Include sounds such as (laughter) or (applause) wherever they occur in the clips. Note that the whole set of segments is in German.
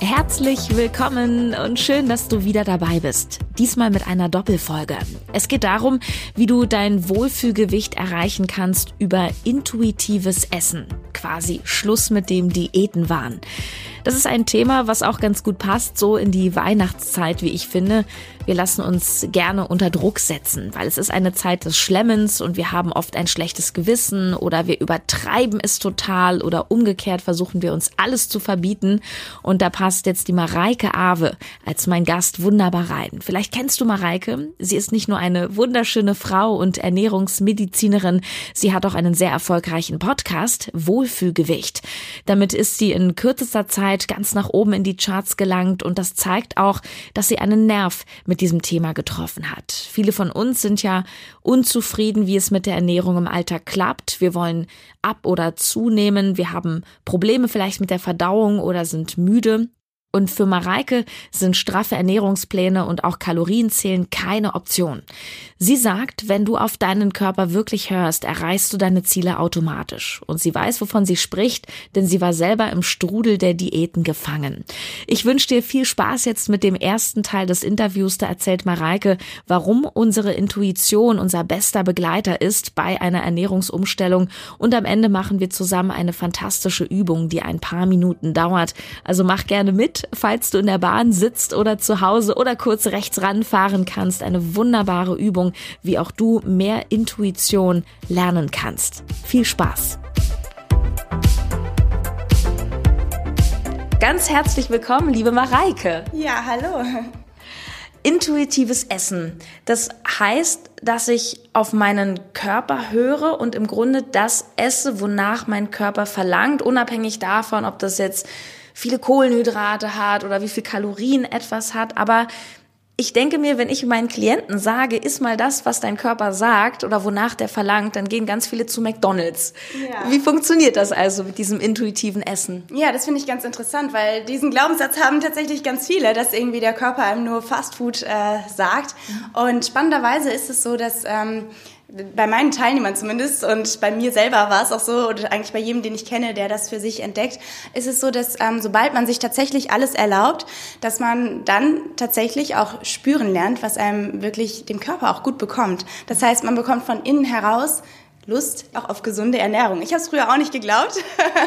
Herzlich willkommen und schön, dass du wieder dabei bist. Diesmal mit einer Doppelfolge. Es geht darum, wie du dein Wohlfühlgewicht erreichen kannst über intuitives Essen. Quasi Schluss mit dem Diätenwahn. Das ist ein Thema, was auch ganz gut passt, so in die Weihnachtszeit, wie ich finde. Wir lassen uns gerne unter Druck setzen, weil es ist eine Zeit des Schlemmens und wir haben oft ein schlechtes Gewissen oder wir übertreiben es total oder umgekehrt versuchen wir uns alles zu verbieten. Und da passt jetzt die Mareike Awe als mein Gast wunderbar rein. Vielleicht kennst du Mareike. Sie ist nicht nur eine wunderschöne Frau und Ernährungsmedizinerin, sie hat auch einen sehr erfolgreichen Podcast, Wohlfühlgewicht. Damit ist sie in kürzester Zeit Zeit ganz nach oben in die Charts gelangt und das zeigt auch, dass sie einen Nerv mit diesem Thema getroffen hat. Viele von uns sind ja unzufrieden, wie es mit der Ernährung im Alltag klappt. Wir wollen ab oder zunehmen, wir haben Probleme vielleicht mit der Verdauung oder sind müde. Und für Mareike sind straffe Ernährungspläne und auch Kalorienzählen keine Option. Sie sagt, wenn du auf deinen Körper wirklich hörst, erreichst du deine Ziele automatisch. Und sie weiß, wovon sie spricht, denn sie war selber im Strudel der Diäten gefangen. Ich wünsche dir viel Spaß jetzt mit dem ersten Teil des Interviews. Da erzählt Mareike, warum unsere Intuition unser bester Begleiter ist bei einer Ernährungsumstellung. Und am Ende machen wir zusammen eine fantastische Übung, die ein paar Minuten dauert. Also mach gerne mit falls du in der Bahn sitzt oder zu Hause oder kurz rechts ranfahren kannst. Eine wunderbare Übung, wie auch du mehr Intuition lernen kannst. Viel Spaß! Ganz herzlich willkommen, liebe Mareike. Ja, hallo. Intuitives Essen. Das heißt, dass ich auf meinen Körper höre und im Grunde das esse, wonach mein Körper verlangt, unabhängig davon, ob das jetzt viele Kohlenhydrate hat oder wie viel Kalorien etwas hat. Aber ich denke mir, wenn ich meinen Klienten sage, iss mal das, was dein Körper sagt oder wonach der verlangt, dann gehen ganz viele zu McDonald's. Ja. Wie funktioniert das also mit diesem intuitiven Essen? Ja, das finde ich ganz interessant, weil diesen Glaubenssatz haben tatsächlich ganz viele, dass irgendwie der Körper einem nur Fastfood äh, sagt. Mhm. Und spannenderweise ist es so, dass ähm, bei meinen Teilnehmern zumindest und bei mir selber war es auch so, oder eigentlich bei jedem, den ich kenne, der das für sich entdeckt, ist es so, dass ähm, sobald man sich tatsächlich alles erlaubt, dass man dann tatsächlich auch spüren lernt, was einem wirklich dem Körper auch gut bekommt. Das heißt, man bekommt von innen heraus Lust auch auf gesunde Ernährung. Ich habe es früher auch nicht geglaubt,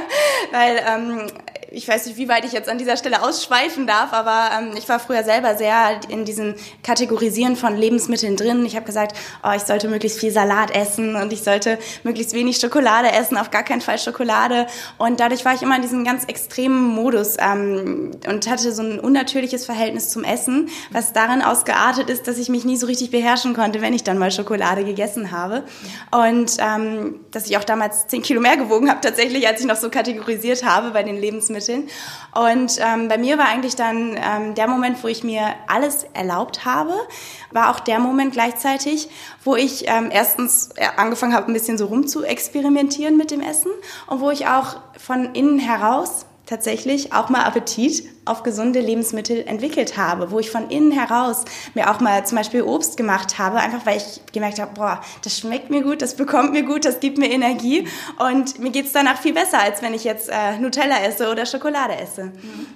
(laughs) weil ähm, ich weiß nicht, wie weit ich jetzt an dieser Stelle ausschweifen darf, aber ähm, ich war früher selber sehr in diesen Kategorisieren von Lebensmitteln drin. Ich habe gesagt, oh, ich sollte möglichst viel Salat essen und ich sollte möglichst wenig Schokolade essen, auf gar keinen Fall Schokolade. Und dadurch war ich immer in diesem ganz extremen Modus ähm, und hatte so ein unnatürliches Verhältnis zum Essen, was darin ausgeartet ist, dass ich mich nie so richtig beherrschen konnte, wenn ich dann mal Schokolade gegessen habe. Und ähm, dass ich auch damals zehn Kilo mehr gewogen habe tatsächlich, als ich noch so kategorisiert habe bei den Lebensmitteln vermitteln. Und ähm, bei mir war eigentlich dann ähm, der Moment, wo ich mir alles erlaubt habe, war auch der Moment gleichzeitig, wo ich ähm, erstens äh, angefangen habe, ein bisschen so rum zu experimentieren mit dem Essen und wo ich auch von innen heraus tatsächlich auch mal Appetit auf gesunde Lebensmittel entwickelt habe, wo ich von innen heraus mir auch mal zum Beispiel Obst gemacht habe, einfach weil ich gemerkt habe, boah, das schmeckt mir gut, das bekommt mir gut, das gibt mir Energie und mir geht's danach viel besser, als wenn ich jetzt äh, Nutella esse oder Schokolade esse. Mhm.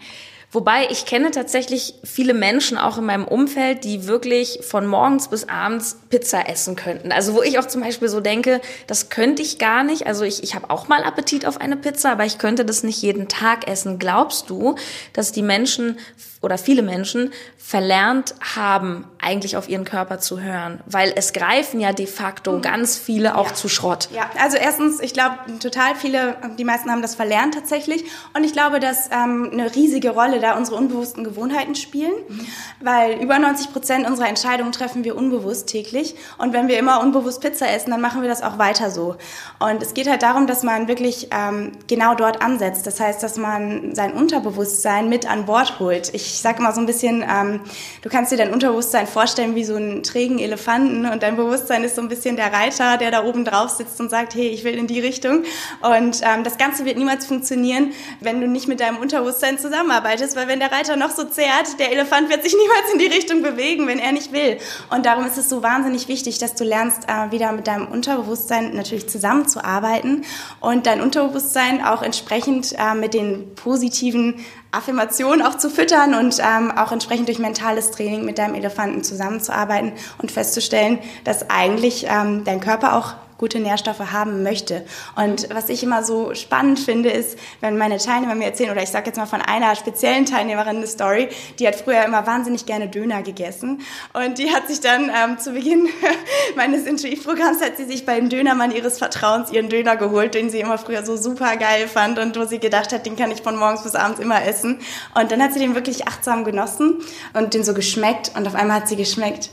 Wobei ich kenne tatsächlich viele Menschen auch in meinem Umfeld, die wirklich von morgens bis abends Pizza essen könnten. Also wo ich auch zum Beispiel so denke, das könnte ich gar nicht. Also ich, ich habe auch mal Appetit auf eine Pizza, aber ich könnte das nicht jeden Tag essen. Glaubst du, dass die Menschen oder viele Menschen verlernt haben, eigentlich auf ihren Körper zu hören? Weil es greifen ja de facto mhm. ganz viele auch ja. zu Schrott. Ja, also erstens, ich glaube, total viele, die meisten haben das verlernt tatsächlich. Und ich glaube, dass ähm, eine riesige Rolle da unsere unbewussten Gewohnheiten spielen, mhm. weil über 90 Prozent unserer Entscheidungen treffen wir unbewusst täglich. Und wenn wir immer unbewusst Pizza essen, dann machen wir das auch weiter so. Und es geht halt darum, dass man wirklich ähm, genau dort ansetzt. Das heißt, dass man sein Unterbewusstsein mit an Bord holt. Ich sage immer so ein bisschen, ähm, du kannst dir dein Unterbewusstsein vorstellen wie so einen trägen Elefanten und dein Bewusstsein ist so ein bisschen der Reiter, der da oben drauf sitzt und sagt, hey, ich will in die Richtung. Und ähm, das Ganze wird niemals funktionieren, wenn du nicht mit deinem Unterbewusstsein zusammenarbeitest, weil wenn der Reiter noch so zehrt, der Elefant wird sich (laughs) niemals in die Richtung bewegen, wenn er nicht will. Und darum ist es so wahnsinnig wichtig, dass du lernst, äh, wieder mit deinem Unterbewusstsein natürlich zusammenzuarbeiten und dein Unterbewusstsein auch entsprechend äh, mit den positiven Affirmationen auch zu füttern und ähm, auch entsprechend durch mentales Training mit deinem Elefanten zusammenzuarbeiten und festzustellen, dass eigentlich ähm, dein Körper auch gute Nährstoffe haben möchte. Und was ich immer so spannend finde, ist, wenn meine Teilnehmer mir erzählen, oder ich sage jetzt mal von einer speziellen Teilnehmerin eine Story, die hat früher immer wahnsinnig gerne Döner gegessen. Und die hat sich dann ähm, zu Beginn (laughs) meines Intuitivprogramms, hat sie sich beim Dönermann ihres Vertrauens ihren Döner geholt, den sie immer früher so super geil fand und wo sie gedacht hat, den kann ich von morgens bis abends immer essen. Und dann hat sie den wirklich achtsam genossen und den so geschmeckt und auf einmal hat sie geschmeckt,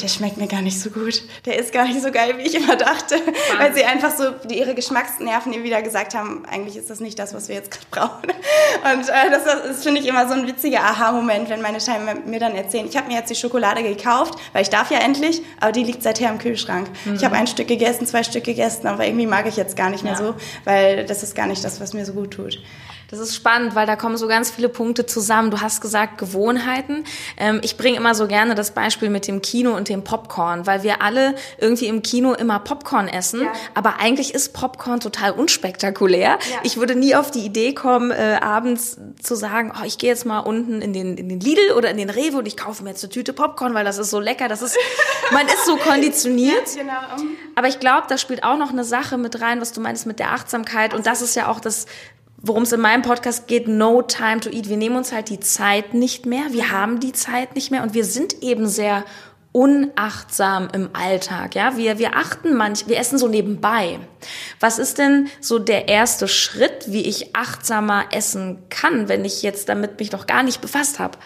der schmeckt mir gar nicht so gut. Der ist gar nicht so geil, wie ich immer dachte. Wahnsinn. Weil sie einfach so ihre Geschmacksnerven ihr wieder gesagt haben, eigentlich ist das nicht das, was wir jetzt gerade brauchen. Und äh, das, das finde ich immer so ein witziger Aha-Moment, wenn meine Teilnehmer mir dann erzählen, ich habe mir jetzt die Schokolade gekauft, weil ich darf ja endlich, aber die liegt seither im Kühlschrank. Mhm. Ich habe ein Stück gegessen, zwei Stück gegessen, aber irgendwie mag ich jetzt gar nicht mehr ja. so, weil das ist gar nicht das, was mir so gut tut. Das ist spannend, weil da kommen so ganz viele Punkte zusammen. Du hast gesagt Gewohnheiten. Ähm, ich bringe immer so gerne das Beispiel mit dem Kino und dem Popcorn, weil wir alle irgendwie im Kino immer Popcorn essen, ja. aber eigentlich ist Popcorn total unspektakulär. Ja. Ich würde nie auf die Idee kommen, äh, abends zu sagen, oh, ich gehe jetzt mal unten in den, in den Lidl oder in den Rewe und ich kaufe mir jetzt eine Tüte Popcorn, weil das ist so lecker. Das ist, man ist so (laughs) konditioniert. Ja, genau. Aber ich glaube, da spielt auch noch eine Sache mit rein, was du meinst mit der Achtsamkeit. Und das ist ja auch das worum es in meinem Podcast geht, No Time to Eat. Wir nehmen uns halt die Zeit nicht mehr, wir haben die Zeit nicht mehr und wir sind eben sehr unachtsam im Alltag, ja? Wir, wir achten manch, wir essen so nebenbei. Was ist denn so der erste Schritt, wie ich achtsamer essen kann, wenn ich jetzt damit mich noch gar nicht befasst habe?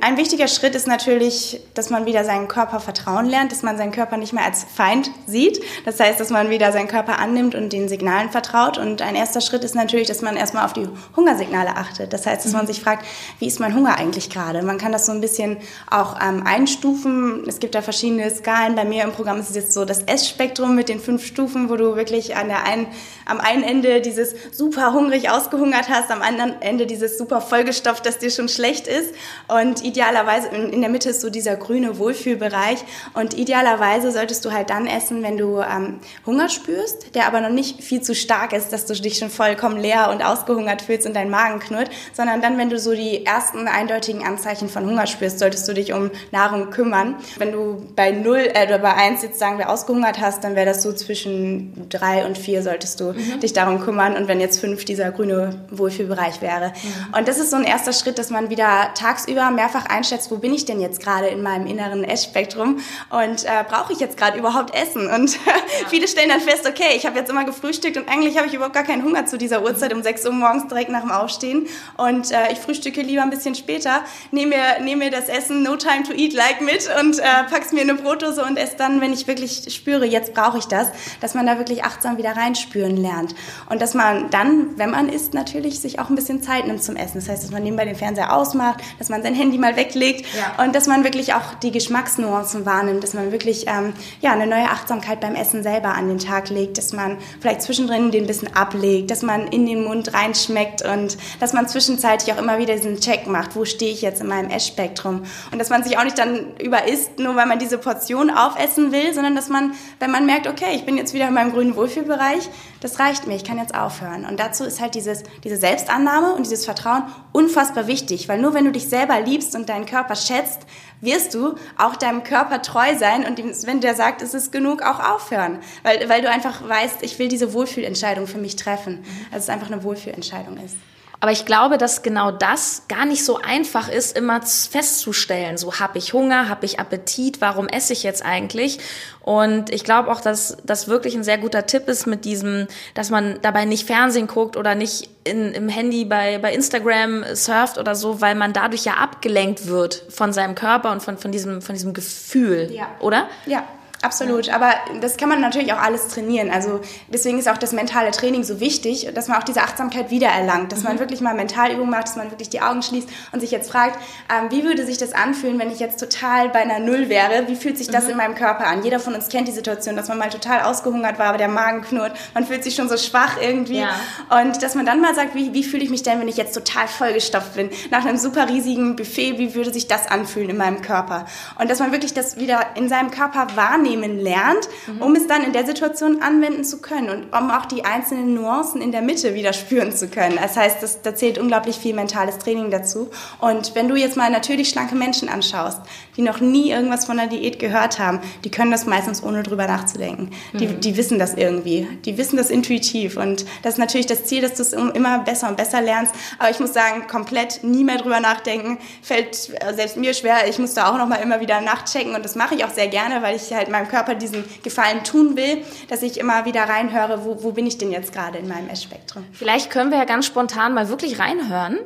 Ein wichtiger Schritt ist natürlich, dass man wieder seinen Körper vertrauen lernt, dass man seinen Körper nicht mehr als Feind sieht. Das heißt, dass man wieder seinen Körper annimmt und den Signalen vertraut. Und ein erster Schritt ist natürlich, dass man erstmal auf die Hungersignale achtet. Das heißt, dass man mhm. sich fragt, wie ist mein Hunger eigentlich gerade? Man kann das so ein bisschen auch ähm, einstufen. Es gibt da verschiedene Skalen. Bei mir im Programm ist es jetzt so das S-Spektrum mit den fünf Stufen, wo du wirklich an der einen, am einen Ende dieses super hungrig ausgehungert hast, am anderen Ende dieses super vollgestopft, dass dir schon schlecht ist. Und idealerweise, in der Mitte ist so dieser grüne Wohlfühlbereich. Und idealerweise solltest du halt dann essen, wenn du ähm, Hunger spürst, der aber noch nicht viel zu stark ist, dass du dich schon vollkommen leer und ausgehungert fühlst und dein Magen knurrt, sondern dann, wenn du so die ersten eindeutigen Anzeichen von Hunger spürst, solltest du dich um Nahrung kümmern. Wenn du bei 0 äh, oder bei 1 jetzt sagen wir ausgehungert hast, dann wäre das so zwischen 3 und 4 solltest du mhm. dich darum kümmern. Und wenn jetzt 5 dieser grüne Wohlfühlbereich wäre. Mhm. Und das ist so ein erster Schritt, dass man wieder tagsüber selber mehrfach einschätzt, wo bin ich denn jetzt gerade in meinem inneren Essspektrum und äh, brauche ich jetzt gerade überhaupt Essen? Und (laughs) ja. viele stellen dann fest, okay, ich habe jetzt immer gefrühstückt und eigentlich habe ich überhaupt gar keinen Hunger zu dieser Uhrzeit um 6 Uhr morgens direkt nach dem Aufstehen und äh, ich frühstücke lieber ein bisschen später, nehme mir, nehme mir das Essen No Time to Eat like mit und äh, pack's mir in eine Brotdose und esse dann, wenn ich wirklich spüre, jetzt brauche ich das, dass man da wirklich achtsam wieder reinspüren lernt und dass man dann, wenn man isst, natürlich sich auch ein bisschen Zeit nimmt zum Essen. Das heißt, dass man nebenbei den Fernseher ausmacht, dass man sein Handy mal weglegt ja. und dass man wirklich auch die Geschmacksnuancen wahrnimmt, dass man wirklich ähm, ja, eine neue Achtsamkeit beim Essen selber an den Tag legt, dass man vielleicht zwischendrin den bisschen ablegt, dass man in den Mund reinschmeckt und dass man zwischenzeitlich auch immer wieder diesen Check macht, wo stehe ich jetzt in meinem Essspektrum und dass man sich auch nicht dann überisst, nur weil man diese Portion aufessen will, sondern dass man, wenn man merkt, okay, ich bin jetzt wieder in meinem grünen Wohlfühlbereich, das reicht mir, ich kann jetzt aufhören. Und dazu ist halt dieses, diese Selbstannahme und dieses Vertrauen unfassbar wichtig, weil nur wenn du dich selber liebst und deinen Körper schätzt, wirst du auch deinem Körper treu sein und wenn der sagt, es ist genug, auch aufhören. Weil, weil du einfach weißt, ich will diese Wohlfühlentscheidung für mich treffen. Also es einfach eine Wohlfühlentscheidung ist. Aber ich glaube, dass genau das gar nicht so einfach ist, immer festzustellen. So habe ich Hunger, habe ich Appetit, warum esse ich jetzt eigentlich? Und ich glaube auch, dass das wirklich ein sehr guter Tipp ist mit diesem, dass man dabei nicht Fernsehen guckt oder nicht in, im Handy bei, bei Instagram surft oder so, weil man dadurch ja abgelenkt wird von seinem Körper und von, von, diesem, von diesem Gefühl, ja. oder? Ja, Absolut, aber das kann man natürlich auch alles trainieren. Also deswegen ist auch das mentale Training so wichtig, dass man auch diese Achtsamkeit wiedererlangt, dass mhm. man wirklich mal Mentalübungen macht, dass man wirklich die Augen schließt und sich jetzt fragt, ähm, wie würde sich das anfühlen, wenn ich jetzt total bei einer Null wäre? Wie fühlt sich das mhm. in meinem Körper an? Jeder von uns kennt die Situation, dass man mal total ausgehungert war, aber der Magen knurrt, man fühlt sich schon so schwach irgendwie. Ja. Und dass man dann mal sagt, wie, wie fühle ich mich denn, wenn ich jetzt total vollgestopft bin? Nach einem super riesigen Buffet, wie würde sich das anfühlen in meinem Körper? Und dass man wirklich das wieder in seinem Körper wahrnimmt wahrnehmen lernt, mhm. um es dann in der Situation anwenden zu können und um auch die einzelnen Nuancen in der Mitte wieder spüren zu können. Das heißt, das, da zählt unglaublich viel mentales Training dazu. Und wenn du jetzt mal natürlich schlanke Menschen anschaust, die noch nie irgendwas von der Diät gehört haben, die können das meistens ohne drüber nachzudenken. Mhm. Die, die wissen das irgendwie. Die wissen das intuitiv. Und das ist natürlich das Ziel, dass du es immer besser und besser lernst. Aber ich muss sagen, komplett nie mehr drüber nachdenken, fällt selbst mir schwer. Ich muss da auch noch mal immer wieder nachchecken. Und das mache ich auch sehr gerne, weil ich halt meinem Körper diesen Gefallen tun will, dass ich immer wieder reinhöre, wo, wo bin ich denn jetzt gerade in meinem Essspektrum. Vielleicht können wir ja ganz spontan mal wirklich reinhören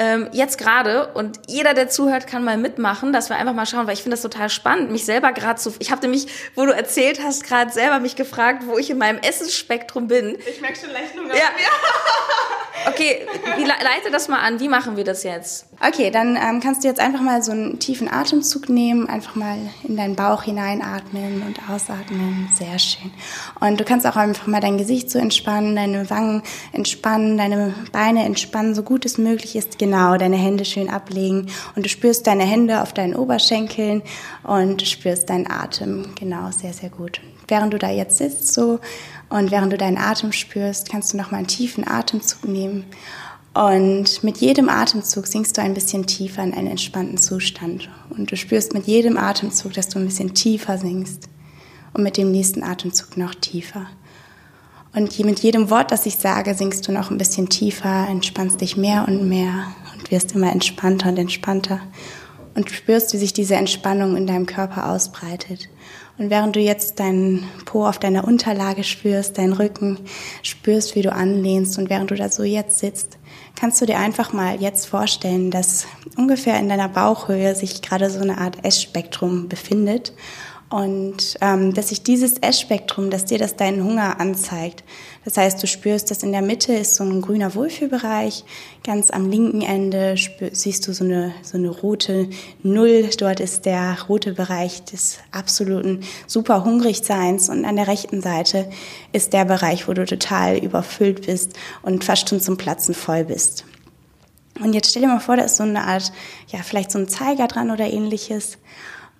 ähm, jetzt gerade und jeder, der zuhört, kann mal mitmachen, dass wir einfach mal schauen, weil ich finde das total spannend, mich selber gerade zu. Ich habe nämlich, wo du erzählt hast, gerade selber mich gefragt, wo ich in meinem Essensspektrum bin. Ich merke schon leicht Hunger. Ja. (laughs) Okay, leite das mal an. Wie machen wir das jetzt? Okay, dann ähm, kannst du jetzt einfach mal so einen tiefen Atemzug nehmen, einfach mal in deinen Bauch hineinatmen und ausatmen. Sehr schön. Und du kannst auch einfach mal dein Gesicht so entspannen, deine Wangen entspannen, deine Beine entspannen, so gut es möglich ist. Genau, deine Hände schön ablegen und du spürst deine Hände auf deinen Oberschenkeln und spürst deinen Atem. Genau, sehr, sehr gut. Während du da jetzt sitzt so und während du deinen Atem spürst, kannst du noch mal einen tiefen Atemzug nehmen. Und mit jedem Atemzug sinkst du ein bisschen tiefer in einen entspannten Zustand. Und du spürst mit jedem Atemzug, dass du ein bisschen tiefer sinkst. Und mit dem nächsten Atemzug noch tiefer. Und mit jedem Wort, das ich sage, sinkst du noch ein bisschen tiefer, entspannst dich mehr und mehr und wirst immer entspannter und entspannter und spürst, wie sich diese Entspannung in deinem Körper ausbreitet. Und während du jetzt deinen Po auf deiner Unterlage spürst, deinen Rücken spürst, wie du anlehnst und während du da so jetzt sitzt, kannst du dir einfach mal jetzt vorstellen, dass ungefähr in deiner Bauchhöhe sich gerade so eine Art S-Spektrum befindet und ähm, dass sich dieses S-Spektrum, dass dir das deinen Hunger anzeigt. Das heißt, du spürst, dass in der Mitte ist so ein grüner Wohlfühlbereich, ganz am linken Ende spür, siehst du so eine, so eine rote Null, dort ist der rote Bereich des absoluten super Hungrigseins und an der rechten Seite ist der Bereich, wo du total überfüllt bist und fast schon zum Platzen voll bist. Und jetzt stell dir mal vor, da ist so eine Art, ja, vielleicht so ein Zeiger dran oder ähnliches.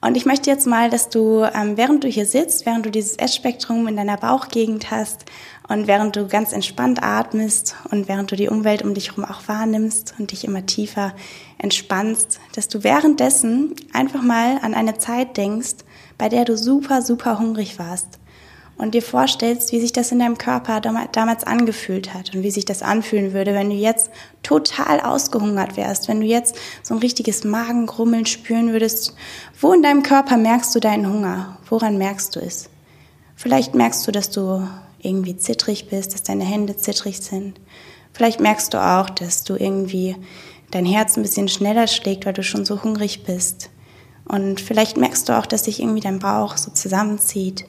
Und ich möchte jetzt mal, dass du, ähm, während du hier sitzt, während du dieses Essspektrum in deiner Bauchgegend hast und während du ganz entspannt atmest und während du die Umwelt um dich herum auch wahrnimmst und dich immer tiefer entspannst, dass du währenddessen einfach mal an eine Zeit denkst, bei der du super, super hungrig warst und dir vorstellst, wie sich das in deinem Körper damals angefühlt hat und wie sich das anfühlen würde, wenn du jetzt total ausgehungert wärst, wenn du jetzt so ein richtiges Magengrummeln spüren würdest. Wo in deinem Körper merkst du deinen Hunger? Woran merkst du es? Vielleicht merkst du, dass du irgendwie zittrig bist, dass deine Hände zittrig sind. Vielleicht merkst du auch, dass du irgendwie dein Herz ein bisschen schneller schlägt, weil du schon so hungrig bist. Und vielleicht merkst du auch, dass sich irgendwie dein Bauch so zusammenzieht.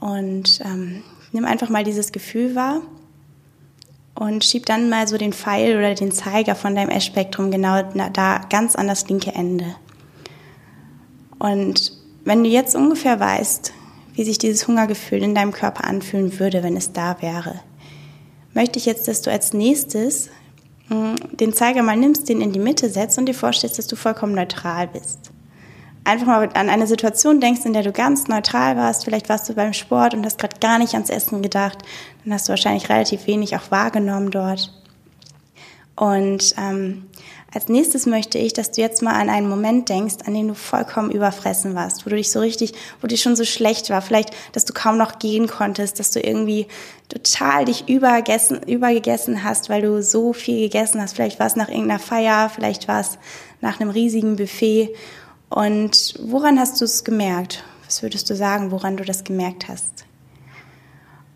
Und ähm, nimm einfach mal dieses Gefühl wahr und schieb dann mal so den Pfeil oder den Zeiger von deinem Essspektrum genau da ganz an das linke Ende. Und wenn du jetzt ungefähr weißt, wie sich dieses Hungergefühl in deinem Körper anfühlen würde, wenn es da wäre, möchte ich jetzt, dass du als nächstes hm, den Zeiger mal nimmst, den in die Mitte setzt und dir vorstellst, dass du vollkommen neutral bist einfach mal an eine Situation denkst, in der du ganz neutral warst, vielleicht warst du beim Sport und hast gerade gar nicht ans Essen gedacht, dann hast du wahrscheinlich relativ wenig auch wahrgenommen dort. Und ähm, als nächstes möchte ich, dass du jetzt mal an einen Moment denkst, an dem du vollkommen überfressen warst, wo du dich so richtig, wo dir schon so schlecht war, vielleicht, dass du kaum noch gehen konntest, dass du irgendwie total dich übergessen, übergegessen hast, weil du so viel gegessen hast. Vielleicht war es nach irgendeiner Feier, vielleicht war es nach einem riesigen Buffet. Und woran hast du es gemerkt? Was würdest du sagen, woran du das gemerkt hast?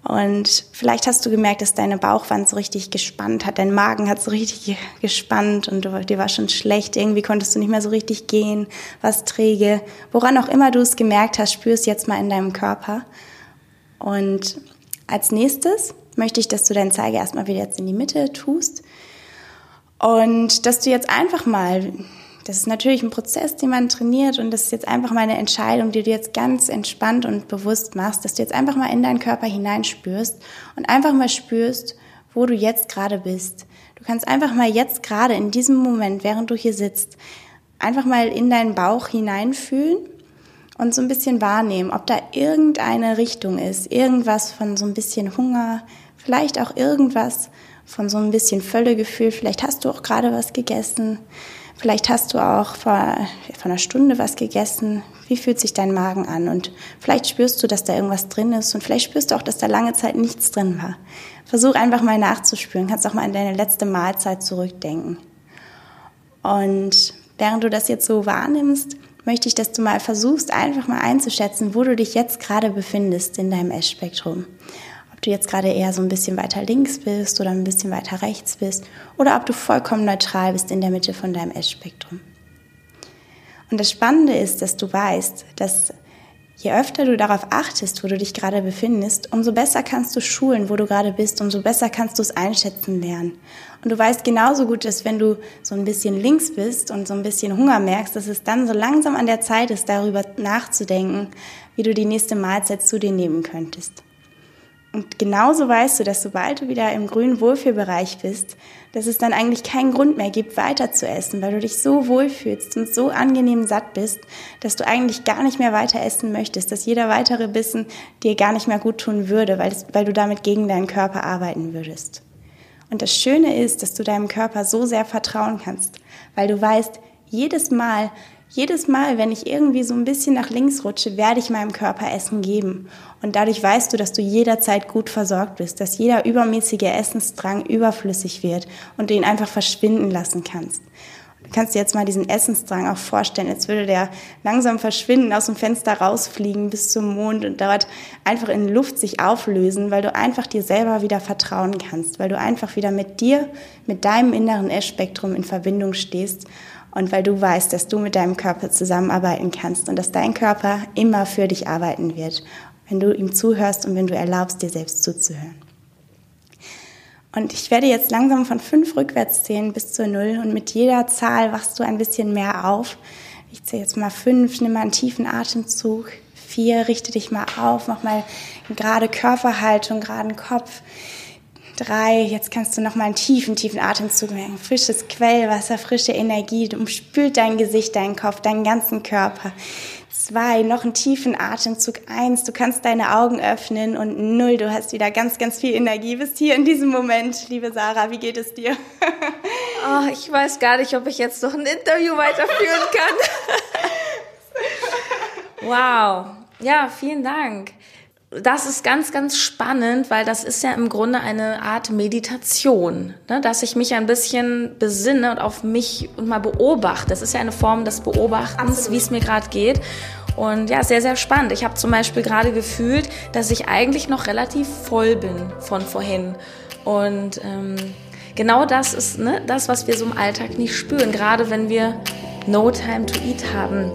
Und vielleicht hast du gemerkt, dass deine Bauchwand so richtig gespannt hat, dein Magen hat so richtig gespannt und du, dir war schon schlecht, irgendwie konntest du nicht mehr so richtig gehen, was träge. Woran auch immer du es gemerkt hast, spürst jetzt mal in deinem Körper. Und als nächstes möchte ich, dass du deinen Zeiger erstmal wieder jetzt in die Mitte tust und dass du jetzt einfach mal das ist natürlich ein Prozess, den man trainiert und das ist jetzt einfach mal eine Entscheidung, die du jetzt ganz entspannt und bewusst machst, dass du jetzt einfach mal in deinen Körper hineinspürst und einfach mal spürst, wo du jetzt gerade bist. Du kannst einfach mal jetzt gerade in diesem Moment, während du hier sitzt, einfach mal in deinen Bauch hineinfühlen und so ein bisschen wahrnehmen, ob da irgendeine Richtung ist, irgendwas von so ein bisschen Hunger, vielleicht auch irgendwas von so ein bisschen Völlegefühl, vielleicht hast du auch gerade was gegessen. Vielleicht hast du auch vor, vor einer Stunde was gegessen. Wie fühlt sich dein Magen an? Und vielleicht spürst du, dass da irgendwas drin ist. Und vielleicht spürst du auch, dass da lange Zeit nichts drin war. Versuch einfach mal nachzuspüren. Kannst auch mal an deine letzte Mahlzeit zurückdenken. Und während du das jetzt so wahrnimmst, möchte ich, dass du mal versuchst, einfach mal einzuschätzen, wo du dich jetzt gerade befindest in deinem Essspektrum du jetzt gerade eher so ein bisschen weiter links bist oder ein bisschen weiter rechts bist oder ob du vollkommen neutral bist in der Mitte von deinem Essspektrum. Und das Spannende ist, dass du weißt, dass je öfter du darauf achtest, wo du dich gerade befindest, umso besser kannst du schulen, wo du gerade bist, umso besser kannst du es einschätzen lernen. Und du weißt genauso gut, dass wenn du so ein bisschen links bist und so ein bisschen Hunger merkst, dass es dann so langsam an der Zeit ist, darüber nachzudenken, wie du die nächste Mahlzeit zu dir nehmen könntest. Und genauso weißt du, dass sobald du wieder im grünen Wohlfühlbereich bist, dass es dann eigentlich keinen Grund mehr gibt, weiter zu essen, weil du dich so wohlfühlst und so angenehm satt bist, dass du eigentlich gar nicht mehr weiter essen möchtest, dass jeder weitere Bissen dir gar nicht mehr gut tun würde, weil, es, weil du damit gegen deinen Körper arbeiten würdest. Und das Schöne ist, dass du deinem Körper so sehr vertrauen kannst, weil du weißt, jedes Mal, jedes Mal, wenn ich irgendwie so ein bisschen nach links rutsche, werde ich meinem Körper Essen geben. Und dadurch weißt du, dass du jederzeit gut versorgt bist, dass jeder übermäßige Essensdrang überflüssig wird und du ihn einfach verschwinden lassen kannst. Du kannst dir jetzt mal diesen Essensdrang auch vorstellen, als würde der langsam verschwinden, aus dem Fenster rausfliegen bis zum Mond und dort einfach in Luft sich auflösen, weil du einfach dir selber wieder vertrauen kannst, weil du einfach wieder mit dir, mit deinem inneren Essspektrum in Verbindung stehst und weil du weißt, dass du mit deinem Körper zusammenarbeiten kannst und dass dein Körper immer für dich arbeiten wird, wenn du ihm zuhörst und wenn du erlaubst, dir selbst zuzuhören. Und ich werde jetzt langsam von fünf rückwärts zählen bis zur Null und mit jeder Zahl wachst du ein bisschen mehr auf. Ich zähle jetzt mal fünf, nimm mal einen tiefen Atemzug. Vier, richte dich mal auf, mach mal gerade Körperhaltung, geraden Kopf drei, jetzt kannst du noch mal einen tiefen, tiefen Atemzug merken. Frisches Quellwasser, frische Energie, du umspült dein Gesicht, deinen Kopf, deinen ganzen Körper. Zwei, noch einen tiefen Atemzug. Eins, du kannst deine Augen öffnen und null, du hast wieder ganz, ganz viel Energie. Bist hier in diesem Moment, liebe Sarah, wie geht es dir? (laughs) Oh, ich weiß gar nicht, ob ich jetzt noch ein Interview weiterführen kann. (laughs) wow. Ja, vielen Dank das ist ganz, ganz spannend, weil das ist ja im Grunde eine Art Meditation, ne? dass ich mich ein bisschen besinne und auf mich und mal beobachte. Das ist ja eine Form des Beobachtens, wie es mir gerade geht. Und ja, sehr, sehr spannend. Ich habe zum Beispiel gerade gefühlt, dass ich eigentlich noch relativ voll bin von vorhin. Und ähm, genau das ist ne, das, was wir so im Alltag nicht spüren. Gerade wenn wir No Time to Eat haben